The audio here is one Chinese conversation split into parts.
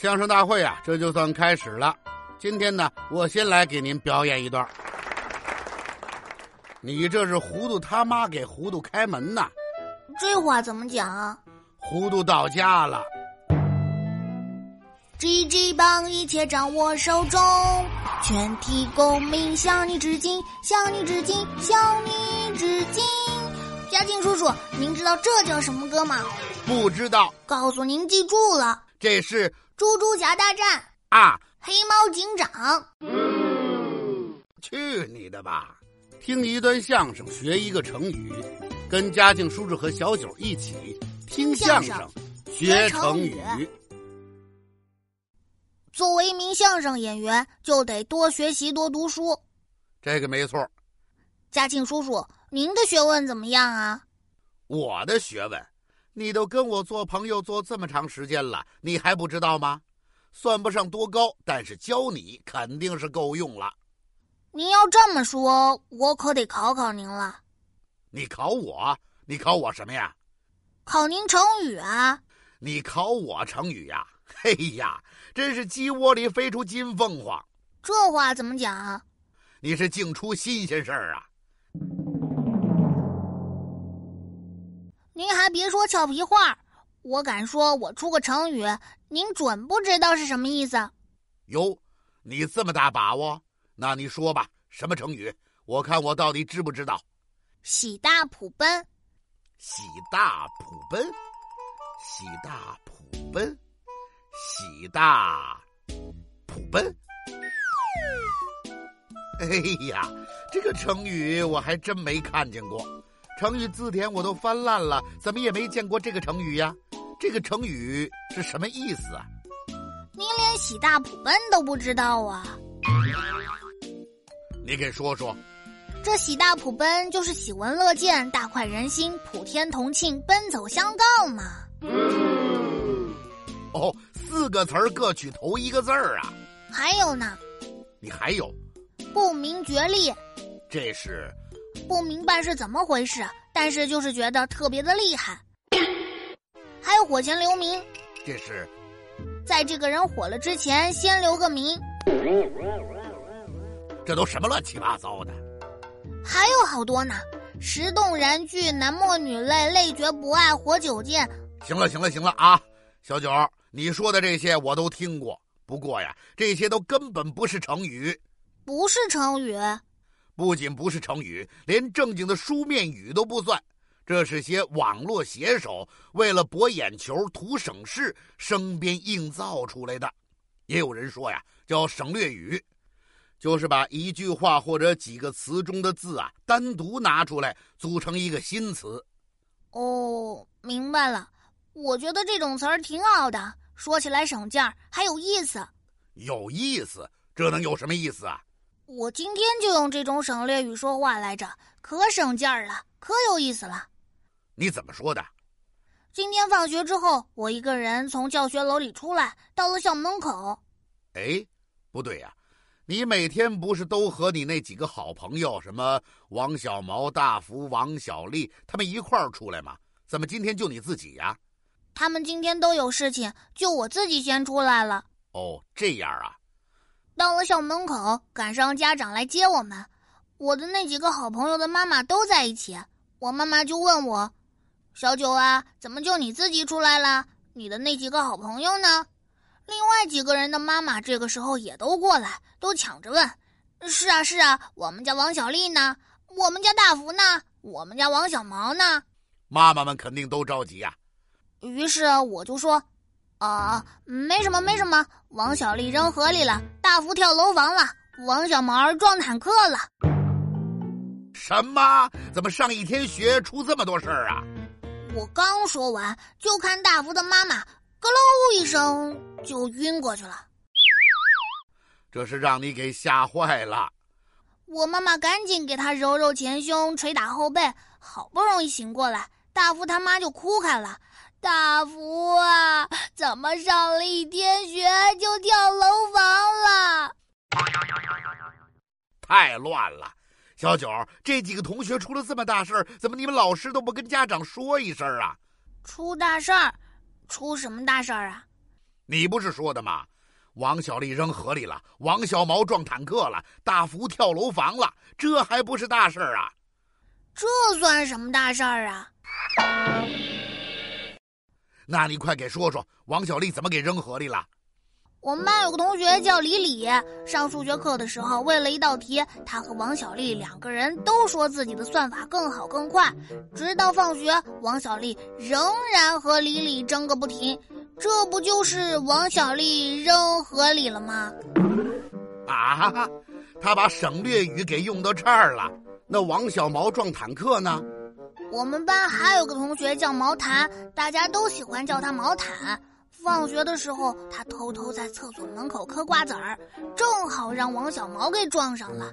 相声大会啊，这就算开始了。今天呢，我先来给您表演一段。你这是糊涂他妈给糊涂开门呐！这话怎么讲啊？糊涂到家了。GG 棒一切掌握手中，全体公民向你致敬，向你致敬，向你致敬。嘉靖叔叔，您知道这叫什么歌吗？不知道。告诉您，记住了，这是。猪猪侠大战啊！黑猫警长，去你的吧！听一段相声，学一个成语，跟嘉靖叔叔和小九一起听相声，学成语。作为一名相声演员，就得多学习、多读书。这个没错。嘉庆叔叔，您的学问怎么样啊？我的学问。你都跟我做朋友做这么长时间了，你还不知道吗？算不上多高，但是教你肯定是够用了。您要这么说，我可得考考您了。你考我？你考我什么呀？考您成语啊！你考我成语呀？嘿呀，真是鸡窝里飞出金凤凰。这话怎么讲？你是净出新鲜事儿啊！您还别说俏皮话，我敢说，我出个成语，您准不知道是什么意思。哟，你这么大把握？那你说吧，什么成语？我看我到底知不知道？喜大普奔。喜大普奔。喜大普奔。喜大普奔。哎呀，这个成语我还真没看见过。成语字典我都翻烂了，怎么也没见过这个成语呀？这个成语是什么意思啊？您连喜大普奔都不知道啊？你给说说。这喜大普奔就是喜闻乐见、大快人心、普天同庆、奔走相告嘛。哦，四个词儿各取头一个字儿啊。还有呢？你还有？不明觉厉。这是。不明白是怎么回事，但是就是觉得特别的厉害。还有火前留名，这是在这个人火了之前先留个名。这都什么乱七八糟的？还有好多呢，石动燃具，男默女泪，泪绝不爱，活久见。行了行了行了啊，小九，你说的这些我都听过，不过呀，这些都根本不是成语，不是成语。不仅不是成语，连正经的书面语都不算，这是些网络写手为了博眼球、图省事生编硬造出来的。也有人说呀，叫省略语，就是把一句话或者几个词中的字啊单独拿出来组成一个新词。哦，明白了。我觉得这种词儿挺好的，说起来省劲儿，还有意思。有意思？这能有什么意思啊？我今天就用这种省略语说话来着，可省劲儿了，可有意思了。你怎么说的？今天放学之后，我一个人从教学楼里出来，到了校门口。哎，不对呀，你每天不是都和你那几个好朋友，什么王小毛、大福、王小丽，他们一块儿出来吗？怎么今天就你自己呀？他们今天都有事情，就我自己先出来了。哦，这样啊。到了校门口，赶上家长来接我们。我的那几个好朋友的妈妈都在一起。我妈妈就问我：“小九啊，怎么就你自己出来了？你的那几个好朋友呢？”另外几个人的妈妈这个时候也都过来，都抢着问：“是啊，是啊，我们家王小丽呢？我们家大福呢？我们家王小毛呢？”妈妈们肯定都着急呀。于是我就说。啊，没什么，没什么。王小丽扔河里了，大福跳楼房了，王小毛撞坦克了。什么？怎么上一天学出这么多事儿啊？我刚说完，就看大福的妈妈“咯喽”一声就晕过去了。这是让你给吓坏了。我妈妈赶紧给他揉揉前胸，捶打后背，好不容易醒过来，大福他妈就哭开了。大福啊，怎么上了一天学就跳楼房了？太乱了！小九，这几个同学出了这么大事儿，怎么你们老师都不跟家长说一声啊？出大事儿？出什么大事儿啊？你不是说的吗？王小丽扔河里了，王小毛撞坦克了，大福跳楼房了，这还不是大事儿啊？这算什么大事儿啊？那你快给说说，王小丽怎么给扔河里了？我们班有个同学叫李李，上数学课的时候，为了一道题，他和王小丽两个人都说自己的算法更好更快。直到放学，王小丽仍然和李李争个不停。这不就是王小丽扔河里了吗？啊，他把省略语给用到这儿了。那王小毛撞坦克呢？我们班还有个同学叫毛毯，大家都喜欢叫他毛毯。放学的时候，他偷偷在厕所门口嗑瓜子儿，正好让王小毛给撞上了。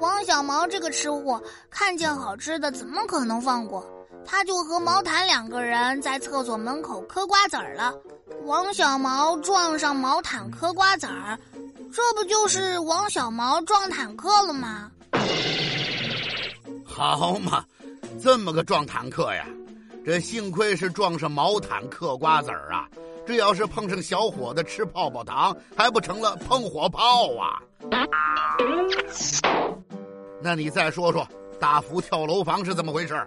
王小毛这个吃货，看见好吃的怎么可能放过？他就和毛毯两个人在厕所门口嗑瓜子儿了。王小毛撞上毛毯嗑瓜子儿，这不就是王小毛撞坦克了吗？好嘛，这么个撞坦克呀！这幸亏是撞上毛毯嗑瓜子儿啊！这要是碰上小伙子吃泡泡糖，还不成了碰火炮啊？那你再说说，大福跳楼房是怎么回事？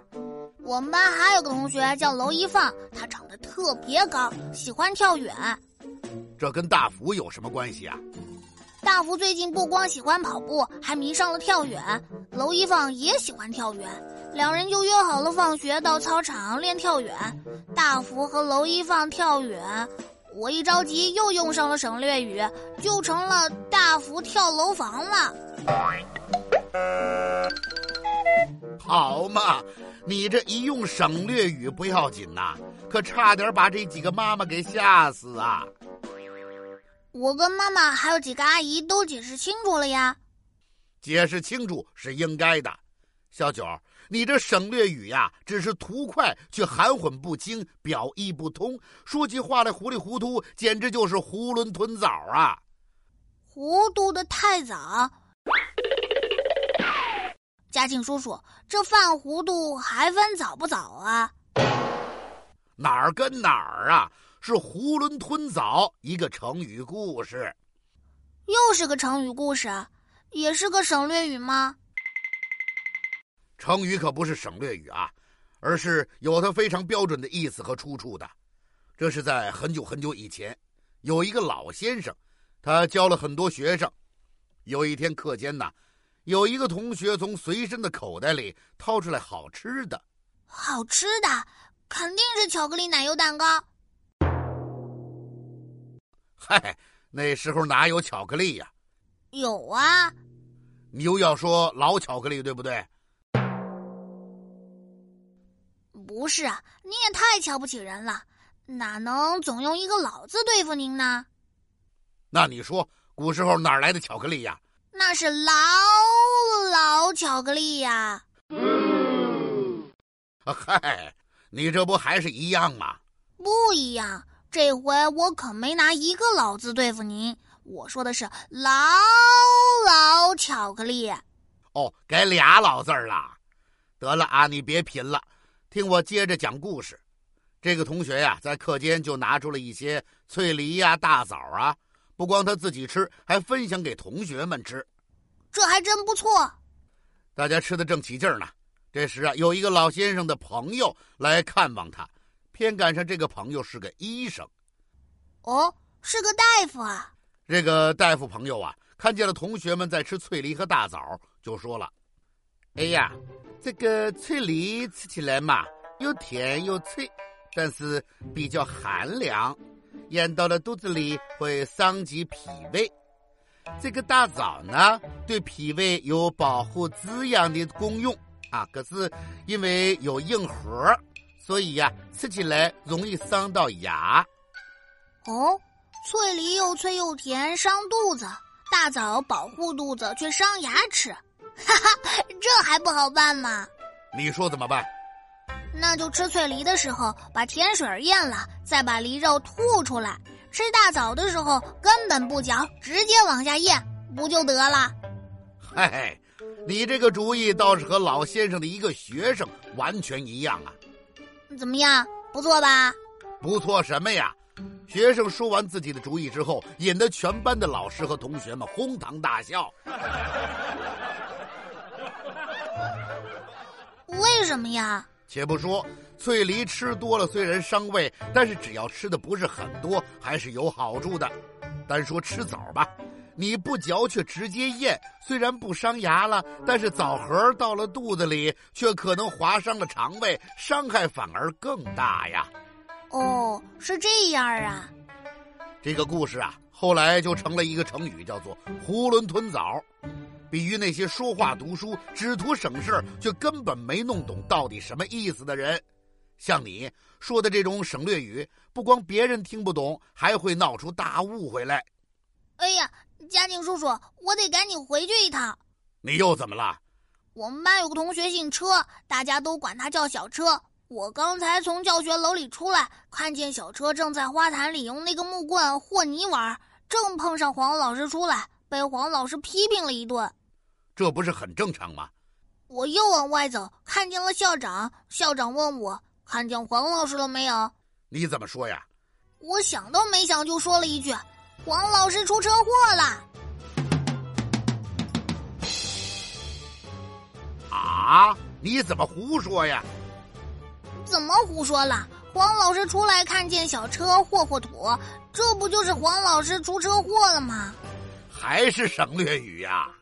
我们班还有个同学叫娄一放，他长得特别高，喜欢跳远。这跟大福有什么关系啊？大福最近不光喜欢跑步，还迷上了跳远。娄一放也喜欢跳远，两人就约好了放学到操场练跳远。大福和娄一放跳远，我一着急又用上了省略语，就成了大福跳楼房了。好嘛，你这一用省略语不要紧呐，可差点把这几个妈妈给吓死啊！我跟妈妈还有几个阿姨都解释清楚了呀。解释清楚是应该的，小九，你这省略语呀，只是图快却含混不清，表意不通，说起话来糊里糊涂，简直就是囫囵吞枣啊！糊涂的太早。嘉庆叔叔，这犯糊涂还分早不早啊？哪儿跟哪儿啊？是囫囵吞枣一个成语故事，又是个成语故事，也是个省略语吗？成语可不是省略语啊，而是有它非常标准的意思和出处的。这是在很久很久以前，有一个老先生，他教了很多学生。有一天课间呢。有一个同学从随身的口袋里掏出来好吃的，好吃的肯定是巧克力奶油蛋糕。嗨，那时候哪有巧克力呀？有啊。你又要说老巧克力对不对？不是啊，你也太瞧不起人了，哪能总用一个“老”字对付您呢？那你说，古时候哪来的巧克力呀？那是老老巧克力呀！嗯嗨，你这不还是一样吗？不一样，这回我可没拿一个老字对付您。我说的是老老巧克力。哦，改俩老字儿了。得了啊，你别贫了，听我接着讲故事。这个同学呀，在课间就拿出了一些脆梨呀、大枣啊。不光他自己吃，还分享给同学们吃，这还真不错。大家吃的正起劲儿呢，这时啊，有一个老先生的朋友来看望他，偏赶上这个朋友是个医生。哦，是个大夫啊。这个大夫朋友啊，看见了同学们在吃脆梨和大枣，就说了：“哎呀，这个脆梨吃起来嘛，又甜又脆，但是比较寒凉。”咽到了肚子里会伤及脾胃，这个大枣呢，对脾胃有保护滋养的功用啊。可是因为有硬核，所以呀，吃起来容易伤到牙。哦，脆梨又脆又甜，伤肚子；大枣保护肚子，却伤牙齿。哈哈，这还不好办吗？你说怎么办？那就吃脆梨的时候把甜水咽了，再把梨肉吐出来；吃大枣的时候根本不嚼，直接往下咽，不就得了？嘿，你这个主意倒是和老先生的一个学生完全一样啊！怎么样，不错吧？不错什么呀？学生说完自己的主意之后，引得全班的老师和同学们哄堂大笑。为什么呀？且不说脆梨吃多了虽然伤胃，但是只要吃的不是很多，还是有好处的。单说吃枣吧，你不嚼却直接咽，虽然不伤牙了，但是枣核到了肚子里，却可能划伤了肠胃，伤害反而更大呀。哦，是这样啊。这个故事啊，后来就成了一个成语，叫做“囫囵吞枣”。比喻那些说话读书只图省事却根本没弄懂到底什么意思的人，像你说的这种省略语，不光别人听不懂，还会闹出大误会来。哎呀，嘉靖叔叔，我得赶紧回去一趟。你又怎么了？我们班有个同学姓车，大家都管他叫小车。我刚才从教学楼里出来，看见小车正在花坛里用那个木棍和泥玩，正碰上黄老师出来。被黄老师批评了一顿，这不是很正常吗？我又往外走，看见了校长。校长问我看见黄老师了没有？你怎么说呀？我想都没想就说了一句：“黄老师出车祸了。”啊？你怎么胡说呀？怎么胡说了？黄老师出来看见小车霍霍土，这不就是黄老师出车祸了吗？还是省略语呀。